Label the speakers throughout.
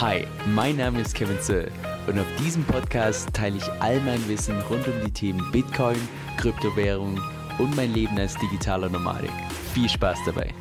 Speaker 1: Hi, mein Name ist Kevin Zöll und auf diesem Podcast teile ich all mein Wissen rund um die Themen Bitcoin, Kryptowährung und mein Leben als digitaler Nomadik. Viel Spaß dabei!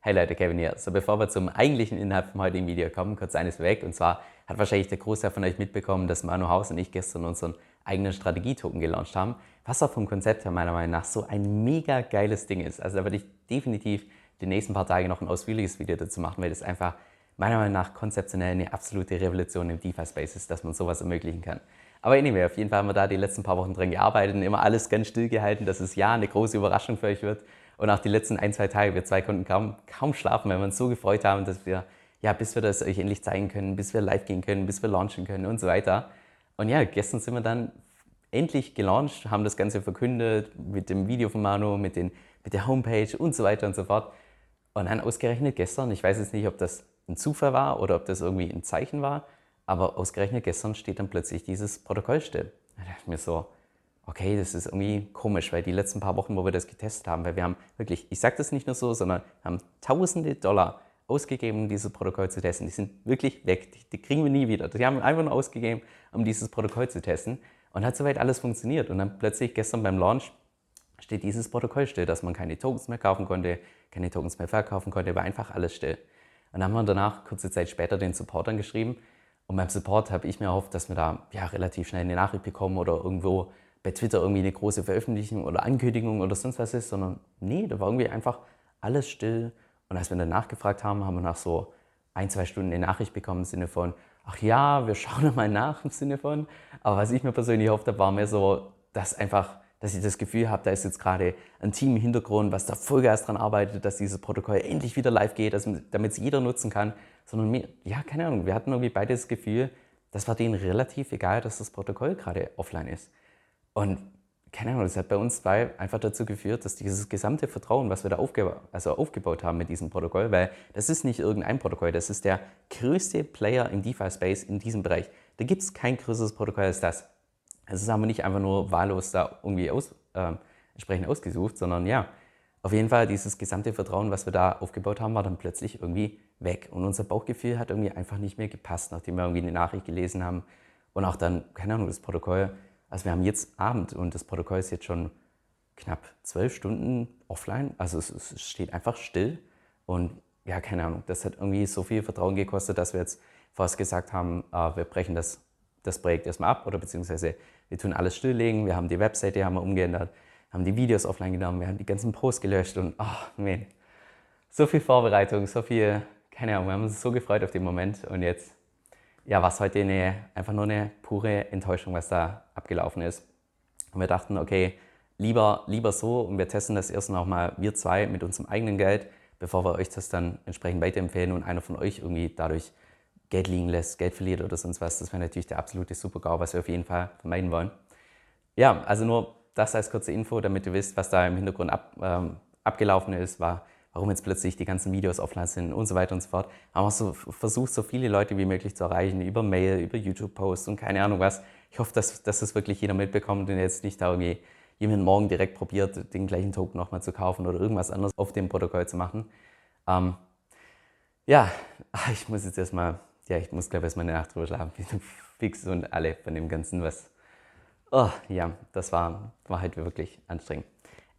Speaker 2: Hey Leute, Kevin hier. So, bevor wir zum eigentlichen Inhalt vom heutigen Video kommen, kurz eines weg. Und zwar hat wahrscheinlich der Großteil von euch mitbekommen, dass Manu Haus und ich gestern unseren eigenen Strategietoken gelauncht haben, was auch vom Konzept her meiner Meinung nach so ein mega geiles Ding ist. Also da würde ich definitiv die nächsten paar Tage noch ein ausführliches Video dazu machen, weil das einfach meiner Meinung nach konzeptionell eine absolute Revolution im DeFi-Space ist, dass man sowas ermöglichen kann. Aber anyway, auf jeden Fall haben wir da die letzten paar Wochen dran gearbeitet und immer alles ganz still gehalten, dass es ja eine große Überraschung für euch wird. Und auch die letzten ein, zwei Tage, wir zwei konnten kaum, kaum schlafen, weil wir uns so gefreut haben, dass wir, ja, bis wir das euch endlich zeigen können, bis wir live gehen können, bis wir launchen können und so weiter. Und ja, gestern sind wir dann endlich gelauncht, haben das Ganze verkündet mit dem Video von Manu, mit, den, mit der Homepage und so weiter und so fort. Und dann ausgerechnet gestern, ich weiß jetzt nicht, ob das ein Zufall war oder ob das irgendwie ein Zeichen war, aber ausgerechnet gestern steht dann plötzlich dieses Protokoll still. Da dachte ich mir so, okay, das ist irgendwie komisch, weil die letzten paar Wochen, wo wir das getestet haben, weil wir haben wirklich, ich sage das nicht nur so, sondern haben tausende Dollar ausgegeben, um dieses Protokoll zu testen. Die sind wirklich weg, die, die kriegen wir nie wieder. Die haben einfach nur ausgegeben, um dieses Protokoll zu testen. Und hat soweit alles funktioniert. Und dann plötzlich gestern beim Launch steht dieses Protokoll still, dass man keine Tokens mehr kaufen konnte, keine Tokens mehr verkaufen konnte, war einfach alles still. Und dann haben wir danach, kurze Zeit später, den Support angeschrieben. Und beim Support habe ich mir erhofft, dass wir da ja, relativ schnell eine Nachricht bekommen oder irgendwo bei Twitter irgendwie eine große Veröffentlichung oder Ankündigung oder sonst was ist, sondern nee, da war irgendwie einfach alles still. Und als wir dann nachgefragt haben, haben wir nach so ein, zwei Stunden eine Nachricht bekommen im Sinne von, ach ja, wir schauen mal nach im Sinne von. Aber was ich mir persönlich erhofft habe, war mehr so, dass einfach dass ich das Gefühl habe, da ist jetzt gerade ein Team im Hintergrund, was da Vollgas dran arbeitet, dass dieses Protokoll endlich wieder live geht, damit es jeder nutzen kann. Sondern mir, ja, keine Ahnung, wir hatten irgendwie beide das Gefühl, das war denen relativ egal, dass das Protokoll gerade offline ist. Und keine Ahnung, das hat bei uns zwei einfach dazu geführt, dass dieses gesamte Vertrauen, was wir da aufgeba also aufgebaut haben mit diesem Protokoll, weil das ist nicht irgendein Protokoll, das ist der größte Player im DeFi-Space in diesem Bereich. Da gibt es kein größeres Protokoll als das. Es ist aber nicht einfach nur wahllos da irgendwie aus, äh, entsprechend ausgesucht, sondern ja, auf jeden Fall dieses gesamte Vertrauen, was wir da aufgebaut haben, war dann plötzlich irgendwie weg. Und unser Bauchgefühl hat irgendwie einfach nicht mehr gepasst, nachdem wir irgendwie eine Nachricht gelesen haben und auch dann, keine Ahnung, das Protokoll. Also wir haben jetzt Abend und das Protokoll ist jetzt schon knapp zwölf Stunden offline. Also es, es steht einfach still und ja, keine Ahnung, das hat irgendwie so viel Vertrauen gekostet, dass wir jetzt fast gesagt haben, äh, wir brechen das, das Projekt erstmal ab oder beziehungsweise wir tun alles stilllegen, wir haben die Webseite haben wir umgeändert, haben die Videos offline genommen, wir haben die ganzen Posts gelöscht und oh, man, so viel Vorbereitung, so viel, keine Ahnung, wir haben uns so gefreut auf den Moment und jetzt, ja, war es heute eine, einfach nur eine pure Enttäuschung, was da abgelaufen ist. Und wir dachten, okay, lieber, lieber so und wir testen das erst noch mal wir zwei mit unserem eigenen Geld, bevor wir euch das dann entsprechend weiterempfehlen und einer von euch irgendwie dadurch Geld liegen lässt, Geld verliert oder sonst was. Das wäre natürlich der absolute Super-GAU, was wir auf jeden Fall vermeiden wollen. Ja, also nur das als kurze Info, damit ihr wisst, was da im Hintergrund ab, ähm, abgelaufen ist, war, warum jetzt plötzlich die ganzen Videos offline sind und so weiter und so fort. Haben auch so versucht, so viele Leute wie möglich zu erreichen, über Mail, über YouTube-Posts und keine Ahnung was. Ich hoffe, dass, dass das wirklich jeder mitbekommt und jetzt nicht da irgendwie jemand morgen direkt probiert, den gleichen Token nochmal zu kaufen oder irgendwas anderes auf dem Protokoll zu machen. Ähm, ja, ich muss jetzt erstmal ja, ich muss, glaube ich, erstmal eine Nacht drüber schlafen. Fix und alle von dem Ganzen, was. Oh, ja, das war, war halt wirklich anstrengend.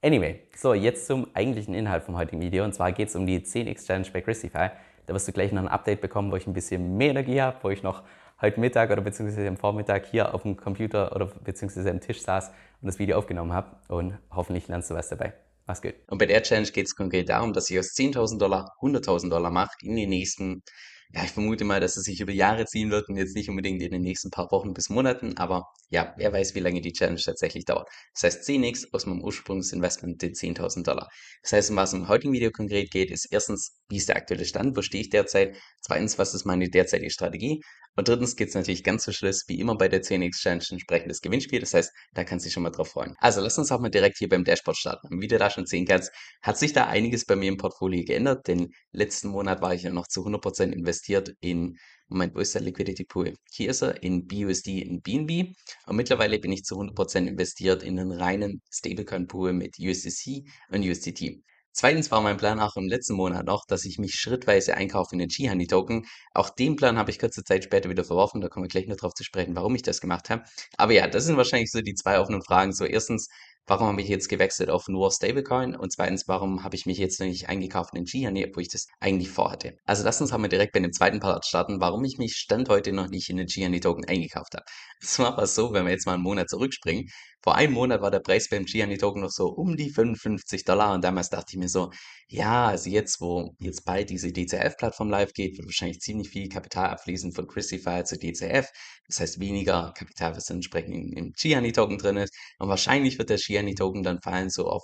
Speaker 2: Anyway, so, jetzt zum eigentlichen Inhalt vom heutigen Video. Und zwar geht es um die 10x Challenge bei Christify. Da wirst du gleich noch ein Update bekommen, wo ich ein bisschen mehr Energie habe, wo ich noch heute Mittag oder beziehungsweise am Vormittag hier auf dem Computer oder beziehungsweise am Tisch saß und das Video aufgenommen habe. Und hoffentlich lernst du was dabei. Mach's gut. Und bei der Challenge geht es konkret darum, dass ich aus 10.000 Dollar 100.000 Dollar mache in den nächsten ja, ich vermute mal, dass es sich über Jahre ziehen wird und jetzt nicht unbedingt in den nächsten paar Wochen bis Monaten, aber ja, wer weiß, wie lange die Challenge tatsächlich dauert. Das heißt, 10x aus meinem Ursprungsinvestment den 10.000 Dollar. Das heißt, um was im heutigen Video konkret geht, ist erstens, wie ist der aktuelle Stand, wo stehe ich derzeit? Zweitens, was ist meine derzeitige Strategie? Und drittens gibt es natürlich ganz zum Schluss, wie immer bei der 10x Challenge, entsprechendes Gewinnspiel. Das heißt, da kannst du dich schon mal drauf freuen. Also lass uns auch mal direkt hier beim Dashboard starten. Wie du da schon sehen kannst, hat sich da einiges bei mir im Portfolio geändert, denn letzten Monat war ich ja noch zu 100% investiert in, Moment, wo Liquidity Pool? Hier ist er, in BUSD, in BNB. Und mittlerweile bin ich zu 100% investiert in einen reinen Stablecoin Pool mit USDC und USDT. Zweitens war mein Plan auch im letzten Monat noch, dass ich mich schrittweise einkaufe in den Shihani-Token. Auch den Plan habe ich kurze Zeit später wieder verworfen. Da kommen wir gleich noch drauf zu sprechen, warum ich das gemacht habe. Aber ja, das sind wahrscheinlich so die zwei offenen Fragen. So erstens, warum habe ich jetzt gewechselt auf nur Stablecoin? Und zweitens, warum habe ich mich jetzt noch nicht eingekauft in den Shihani, obwohl ich das eigentlich vorhatte? Also lass uns mal direkt bei dem zweiten Part starten, warum ich mich Stand heute noch nicht in den Shihani-Token eingekauft habe. Das war aber so, wenn wir jetzt mal einen Monat zurückspringen. Vor einem Monat war der Preis beim Shihani-Token noch so um die 55 Dollar und damals dachte ich mir so, ja, also jetzt, wo jetzt bald diese DCF-Plattform live geht, wird wahrscheinlich ziemlich viel Kapital abfließen von Christify zu DCF. Das heißt, weniger Kapital, was entsprechend im, im Gianni-Token drin ist. Und wahrscheinlich wird der Gianni-Token dann fallen so auf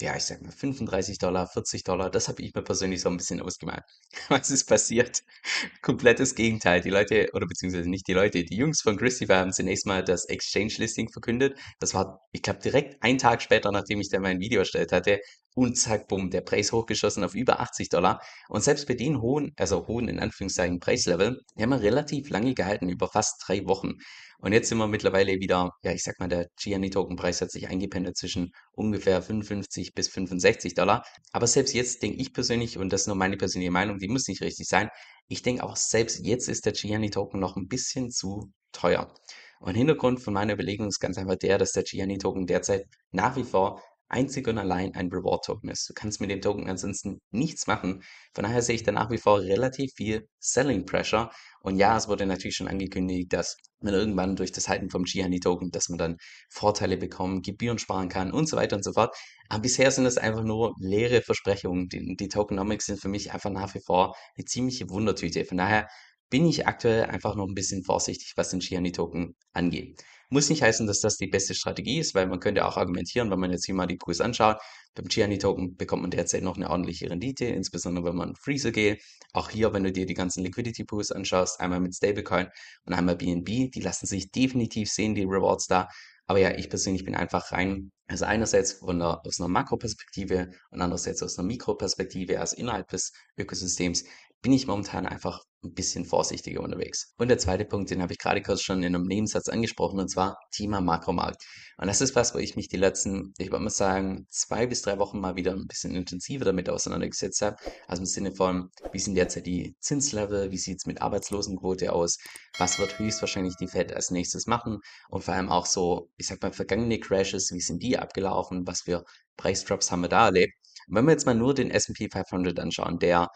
Speaker 2: ja, ich sag mal 35 Dollar, 40 Dollar, das habe ich mir persönlich so ein bisschen ausgemalt. Was ist passiert? Komplettes Gegenteil. Die Leute, oder beziehungsweise nicht die Leute, die Jungs von Christopher haben zunächst mal das Exchange-Listing verkündet. Das war, ich glaube, direkt einen Tag später, nachdem ich dann mein Video erstellt hatte. Und zack, bumm, der Preis hochgeschossen auf über 80 Dollar. Und selbst bei den hohen, also hohen in Anführungszeichen Preislevel, haben wir relativ lange gehalten, über fast drei Wochen. Und jetzt sind wir mittlerweile wieder, ja, ich sag mal, der Gianni-Token-Preis hat sich eingependelt zwischen ungefähr 55 bis 65 Dollar. Aber selbst jetzt denke ich persönlich, und das ist nur meine persönliche Meinung, die muss nicht richtig sein, ich denke auch selbst jetzt ist der Gianni-Token noch ein bisschen zu teuer. Und Hintergrund von meiner Überlegung ist ganz einfach der, dass der Gianni-Token derzeit nach wie vor einzig und allein ein Reward-Token ist. Du kannst mit dem Token ansonsten nichts machen. Von daher sehe ich da nach wie vor relativ viel Selling Pressure. Und ja, es wurde natürlich schon angekündigt, dass man irgendwann durch das Halten vom Gianni-Token, dass man dann Vorteile bekommt, Gebühren sparen kann und so weiter und so fort. Aber bisher sind das einfach nur leere Versprechungen. Die, die Tokenomics sind für mich einfach nach wie vor eine ziemliche Wundertüte. Von daher bin ich aktuell einfach noch ein bisschen vorsichtig, was den Gianni-Token angeht. Muss nicht heißen, dass das die beste Strategie ist, weil man könnte auch argumentieren, wenn man jetzt hier mal die Kurs anschaut, beim Gianni-Token bekommt man derzeit noch eine ordentliche Rendite, insbesondere wenn man Freezer geht. Auch hier, wenn du dir die ganzen Liquidity-Pools anschaust, einmal mit Stablecoin und einmal BNB, die lassen sich definitiv sehen, die Rewards da. Aber ja, ich persönlich bin einfach rein, also einerseits von der, aus einer Makroperspektive und andererseits aus einer Mikroperspektive, also innerhalb des Ökosystems, bin ich momentan einfach ein bisschen vorsichtiger unterwegs. Und der zweite Punkt, den habe ich gerade kurz schon in einem Nebensatz angesprochen, und zwar Thema Makromarkt. Und das ist was, wo ich mich die letzten, ich würde mal sagen, zwei bis drei Wochen mal wieder ein bisschen intensiver damit auseinandergesetzt habe. Also im Sinne von, wie sind derzeit die Zinslevel, wie sieht es mit Arbeitslosenquote aus, was wird höchstwahrscheinlich die Fed als nächstes machen und vor allem auch so, ich sag mal, vergangene Crashes, wie sind die abgelaufen, was für Preisdrops haben wir da erlebt. Und wenn wir jetzt mal nur den S&P 500 anschauen, der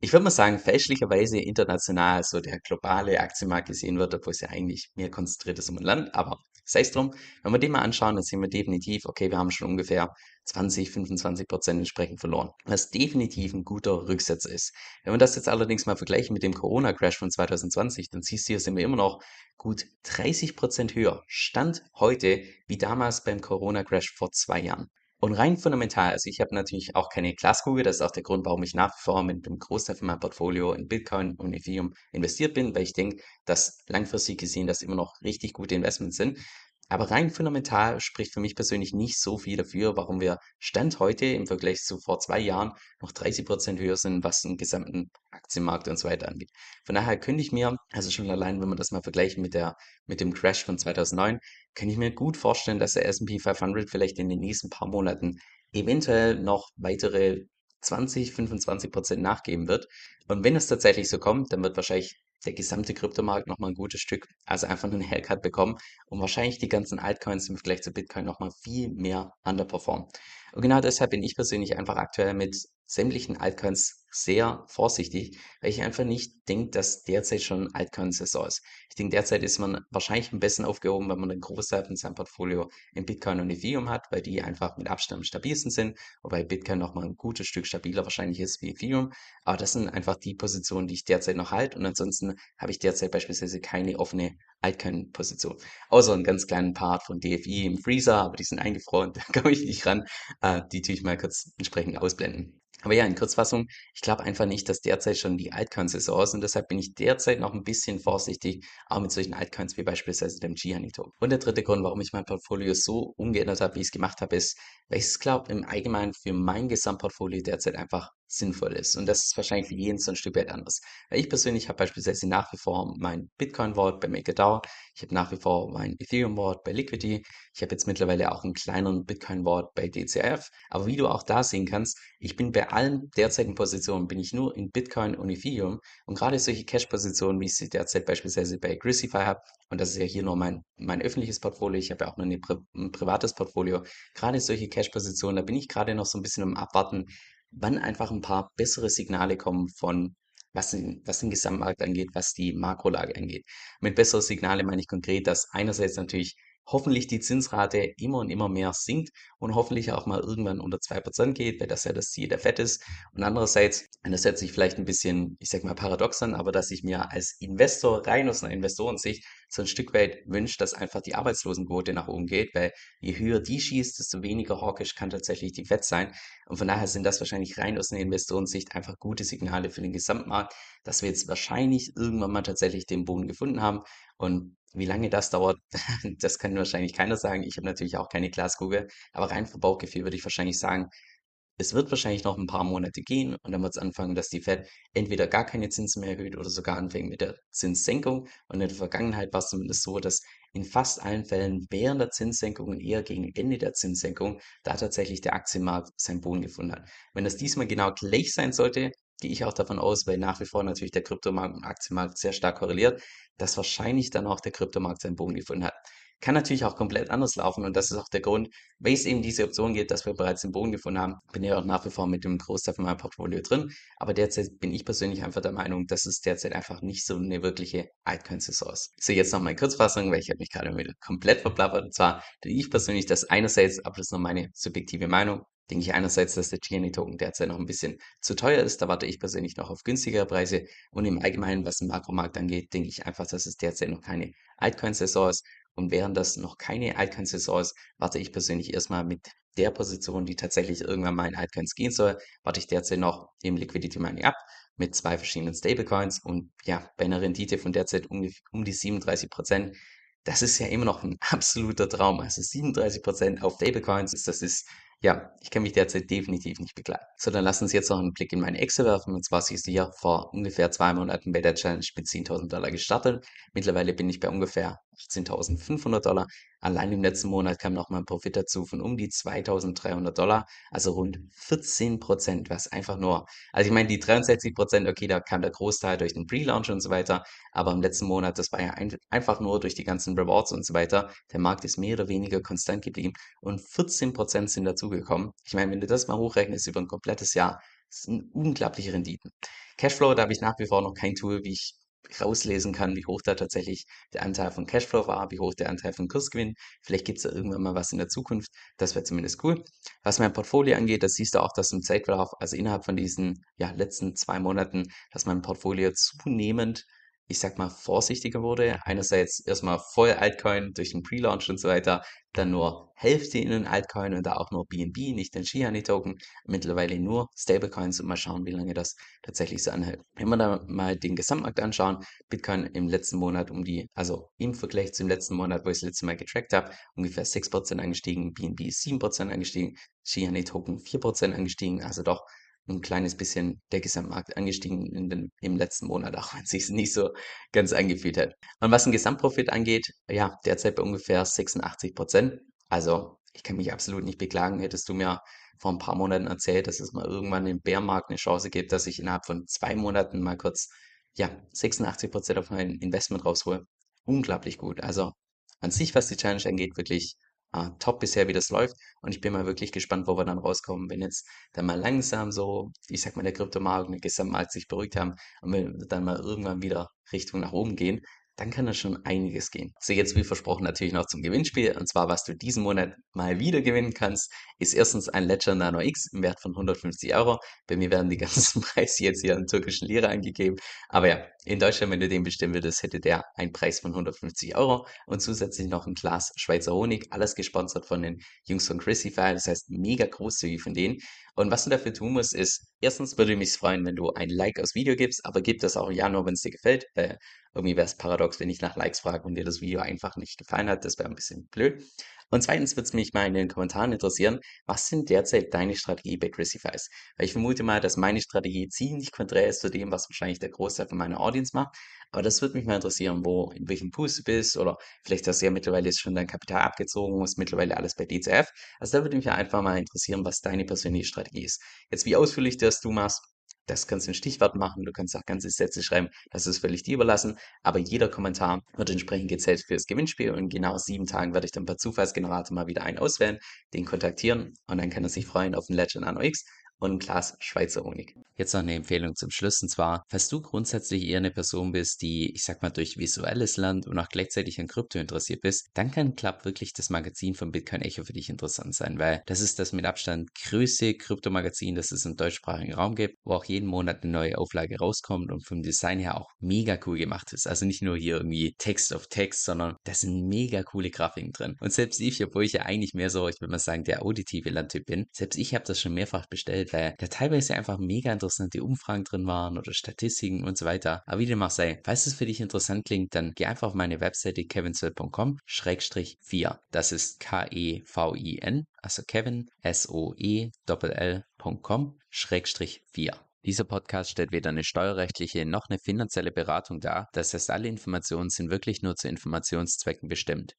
Speaker 2: ich würde mal sagen, fälschlicherweise international so der globale Aktienmarkt gesehen wird, obwohl es ja eigentlich mehr konzentriert ist um ein Land. Aber sei es drum, wenn wir den mal anschauen, dann sehen wir definitiv, okay, wir haben schon ungefähr 20, 25 Prozent entsprechend verloren. Was definitiv ein guter Rücksetzer ist. Wenn wir das jetzt allerdings mal vergleichen mit dem Corona-Crash von 2020, dann siehst du, hier sind wir immer noch gut 30 Prozent höher. Stand heute wie damals beim Corona-Crash vor zwei Jahren. Und rein fundamental, also ich habe natürlich auch keine Glaskugel, das ist auch der Grund, warum ich nach wie vor mit dem Großteil von meinem Portfolio in Bitcoin und Ethereum investiert bin, weil ich denke, dass langfristig gesehen das immer noch richtig gute Investments sind. Aber rein fundamental spricht für mich persönlich nicht so viel dafür, warum wir Stand heute im Vergleich zu vor zwei Jahren noch 30 Prozent höher sind, was den gesamten Aktienmarkt und so weiter angeht. Von daher könnte ich mir, also schon allein, wenn man das mal vergleicht mit der, mit dem Crash von 2009, kann ich mir gut vorstellen, dass der S&P 500 vielleicht in den nächsten paar Monaten eventuell noch weitere 20, 25 Prozent nachgeben wird. Und wenn es tatsächlich so kommt, dann wird wahrscheinlich der gesamte Kryptomarkt nochmal ein gutes Stück, also einfach einen Haircut bekommen und wahrscheinlich die ganzen Altcoins im Vergleich zu Bitcoin nochmal viel mehr underperformen. Und genau deshalb bin ich persönlich einfach aktuell mit sämtlichen Altcoins sehr vorsichtig, weil ich einfach nicht denke, dass derzeit schon Altcoin-Saison ist. Ich denke, derzeit ist man wahrscheinlich am besten aufgehoben, wenn man einen Großteil von seinem Portfolio in Bitcoin und Ethereum hat, weil die einfach mit Abstand am stabilsten sind, wobei Bitcoin nochmal ein gutes Stück stabiler wahrscheinlich ist wie Ethereum. Aber das sind einfach die Positionen, die ich derzeit noch halte und ansonsten habe ich derzeit beispielsweise keine offene Altcoin-Position. Außer einen ganz kleinen Part von DFI im Freezer, aber die sind eingefroren, da komme ich nicht ran. Äh, die tue ich mal kurz entsprechend ausblenden. Aber ja, in Kurzfassung, ich glaube einfach nicht, dass derzeit schon die Altcoin-Saison ist und deshalb bin ich derzeit noch ein bisschen vorsichtig, auch mit solchen Altcoins wie beispielsweise dem Gianito. Und der dritte Grund, warum ich mein Portfolio so umgeändert habe, wie ich es gemacht habe, ist, weil ich es glaube, im Allgemeinen für mein Gesamtportfolio derzeit einfach
Speaker 1: sinnvoll ist. Und das ist wahrscheinlich für jeden so ein Stück weit anders. Ich persönlich habe beispielsweise nach wie vor mein Bitcoin-Vault bei MakerDAO. Ich habe nach wie vor mein Ethereum-Vault bei Liquidity. Ich habe jetzt mittlerweile auch einen kleineren Bitcoin-Vault bei DCF. Aber wie du auch da sehen kannst, ich bin bei allen derzeitigen Positionen, bin ich nur in Bitcoin und Ethereum. Und gerade solche Cash-Positionen, wie ich sie derzeit beispielsweise bei Grisify habe, und das ist ja hier nur mein, mein öffentliches Portfolio, ich habe ja auch eine, ein privates Portfolio, gerade solche Cash-Positionen, da bin ich gerade noch so ein bisschen am Abwarten, wann einfach ein paar bessere Signale kommen von was den, was den Gesamtmarkt angeht, was die Makrolage angeht. Mit besseren Signale meine ich konkret, dass einerseits natürlich hoffentlich die Zinsrate immer und immer mehr sinkt und hoffentlich auch mal irgendwann unter 2% geht, weil das ja das Ziel der FED ist. Und andererseits, und das hört sich vielleicht ein bisschen, ich sag mal, paradox an, aber dass ich mir als Investor rein aus einer Investorensicht so ein Stück weit wünscht, dass einfach die Arbeitslosenquote nach oben geht, weil je höher die schießt, desto weniger hawkisch kann tatsächlich die FED sein. Und von daher sind das wahrscheinlich rein aus einer Investorensicht einfach gute Signale für den Gesamtmarkt, dass wir jetzt wahrscheinlich irgendwann mal tatsächlich den Boden gefunden haben. Und wie lange das dauert, das kann wahrscheinlich keiner sagen. Ich habe natürlich auch keine Glaskugel, aber rein vom Bauchgefühl würde ich wahrscheinlich sagen, es wird wahrscheinlich noch ein paar Monate gehen und dann wird es anfangen, dass die Fed entweder gar keine Zinsen mehr erhöht oder sogar anfängt mit der Zinssenkung. Und in der Vergangenheit war es zumindest so, dass in fast allen Fällen während der Zinssenkung und eher gegen Ende der Zinssenkung da tatsächlich der Aktienmarkt seinen Boden gefunden hat. Wenn das diesmal genau gleich sein sollte, gehe ich auch davon aus, weil nach wie vor natürlich der Kryptomarkt und Aktienmarkt sehr stark korreliert, dass wahrscheinlich dann auch der Kryptomarkt seinen Boden gefunden hat. Kann natürlich auch komplett anders laufen und das ist auch der Grund, weil es eben diese Option gibt, dass wir bereits den Boden gefunden haben. Bin ja auch nach wie vor mit dem Großteil von meinem Portfolio drin, aber derzeit bin ich persönlich einfach der Meinung, dass es derzeit einfach nicht so eine wirkliche Altcoin-Saison ist. So, jetzt noch mal eine Kurzfassung, weil ich habe mich gerade wieder komplett verplappert. Und zwar, ich persönlich, dass einerseits, aber das ist nur meine subjektive Meinung, denke ich einerseits, dass der GNI-Token derzeit noch ein bisschen zu teuer ist. Da warte ich persönlich noch auf günstigere Preise. Und im Allgemeinen, was den Makromarkt angeht, denke ich einfach, dass es derzeit noch keine Altcoin-Saison ist. Und während das noch keine Altcoin-Saison ist, warte ich persönlich erstmal mit der Position, die tatsächlich irgendwann mal in Altcoins gehen soll, warte ich derzeit noch im Liquidity Mining ab mit zwei verschiedenen Stablecoins und ja, bei einer Rendite von derzeit um, um die 37 Prozent. Das ist ja immer noch ein absoluter Traum. Also 37 Prozent auf Stablecoins, das ist ja, ich kann mich derzeit definitiv nicht begleiten. So, dann lass uns jetzt noch einen Blick in meine Excel werfen. Und zwar siehst du hier vor ungefähr zwei Monaten bei der Challenge mit 10.000 Dollar gestartet. Mittlerweile bin ich bei ungefähr 18.500 Dollar. Allein im letzten Monat kam noch mal ein Profit dazu von um die 2.300 Dollar, also rund 14 Prozent, was einfach nur, also ich meine, die 63 Prozent, okay, da kam der Großteil durch den Pre-Launch und so weiter, aber im letzten Monat, das war ja ein, einfach nur durch die ganzen Rewards und so weiter. Der Markt ist mehr oder weniger konstant geblieben und 14 Prozent sind dazugekommen. Ich meine, wenn du das mal hochrechnest über ein komplettes Jahr, das sind unglaubliche Renditen. Cashflow, da habe ich nach wie vor noch kein Tool, wie ich rauslesen kann, wie hoch da tatsächlich der Anteil von Cashflow war, wie hoch der Anteil von Kursgewinn. Vielleicht gibt es da irgendwann mal was in der Zukunft. Das wäre zumindest cool. Was mein Portfolio angeht, das siehst du auch, dass im Zeitverlauf, also innerhalb von diesen ja, letzten zwei Monaten, dass mein Portfolio zunehmend ich sag mal, vorsichtiger wurde. Einerseits erstmal voll Altcoin durch den Pre-Launch und so weiter, dann nur Hälfte in den Altcoin und da auch nur BNB, nicht den Shihani-Token. Mittlerweile nur Stablecoins und mal schauen, wie lange das tatsächlich so anhält. Wenn wir da mal den Gesamtmarkt anschauen, Bitcoin im letzten Monat um die, also im Vergleich zum letzten Monat, wo ich das letzte Mal getrackt habe, ungefähr 6% angestiegen, BNB 7% angestiegen, Shihani-Token 4% angestiegen, also doch ein kleines bisschen der Gesamtmarkt angestiegen in den, im letzten Monat, auch wenn es sich nicht so ganz angefühlt hat. Und was den Gesamtprofit angeht, ja, derzeit bei ungefähr 86 Prozent. Also ich kann mich absolut nicht beklagen. Hättest du mir vor ein paar Monaten erzählt, dass es mal irgendwann im Bärmarkt eine Chance gibt, dass ich innerhalb von zwei Monaten mal kurz, ja, 86 Prozent auf mein Investment raushole. Unglaublich gut. Also an sich, was die Challenge angeht, wirklich ah, top bisher, wie das läuft. Und ich bin mal wirklich gespannt, wo wir dann rauskommen, wenn jetzt dann mal langsam so, ich sag mal, der Kryptomarkt und der Gesamtmarkt sich beruhigt haben und wir dann mal irgendwann wieder Richtung nach oben gehen, dann kann da schon einiges gehen. So, jetzt wie versprochen natürlich noch zum Gewinnspiel. Und zwar, was du diesen Monat mal wieder gewinnen kannst, ist erstens ein Ledger Nano X im Wert von 150 Euro. Bei mir werden die ganzen Preise jetzt hier in türkischen Lira angegeben. Aber ja, in Deutschland, wenn du den bestimmen würdest, hätte der einen Preis von 150 Euro und zusätzlich noch ein Glas Schweizer Honig. Alles gesponsert von den Jungs von Chrisify. Das heißt, mega großzügig von denen. Und was du dafür tun musst, ist, erstens würde ich mich freuen, wenn du ein Like aufs Video gibst, aber gib das auch ja nur, wenn es dir gefällt, weil irgendwie wäre es paradox, wenn ich nach Likes frage und dir das Video einfach nicht gefallen hat. Das wäre ein bisschen blöd. Und zweitens würde es mich mal in den Kommentaren interessieren, was sind derzeit deine Strategie bei Crisifys? Weil ich vermute mal, dass meine Strategie ziemlich konträr ist zu dem, was wahrscheinlich der Großteil von meiner Audience macht. Aber das würde mich mal interessieren, wo, in welchem Pool du bist oder vielleicht hast du ja mittlerweile schon dein Kapital abgezogen, ist mittlerweile alles bei DCF. Also da würde mich einfach mal interessieren, was deine persönliche Strategie ist. Jetzt, wie ausführlich das du machst, das kannst du in Stichwort machen, du kannst auch ganze Sätze schreiben, das ist völlig dir überlassen, aber jeder Kommentar wird entsprechend gezählt für das Gewinnspiel und genau sieben Tagen werde ich dann per Zufallsgenerator mal wieder einen auswählen, den kontaktieren und dann kann er sich freuen auf ein Legend Anno X und ein Glas Schweizer Honig. Jetzt noch eine Empfehlung zum Schluss und zwar, falls du grundsätzlich eher eine Person bist, die, ich sag mal, durch visuelles Land und auch gleichzeitig an Krypto interessiert bist, dann kann Club wirklich das Magazin von Bitcoin Echo für dich interessant sein, weil das ist das mit Abstand größte Kryptomagazin, das es im deutschsprachigen Raum gibt, wo auch jeden Monat eine neue Auflage rauskommt und vom Design her auch mega cool gemacht ist. Also nicht nur hier irgendwie Text auf Text, sondern da sind mega coole Grafiken drin. Und selbst ich, obwohl ich ja eigentlich mehr so, ich würde mal sagen, der auditive Landtyp bin, selbst ich habe das schon mehrfach bestellt, weil da teilweise einfach mega interessante Umfragen drin waren oder Statistiken und so weiter. Aber wie dem auch sei, falls es für dich interessant klingt, dann geh einfach auf meine Webseite kevinswell.com-4. Das ist K-E-V-I-N, also Kevin, S-O-E-L-L.com-4. Dieser Podcast stellt weder eine steuerrechtliche noch eine finanzielle Beratung dar. Das heißt, alle Informationen sind wirklich nur zu Informationszwecken bestimmt.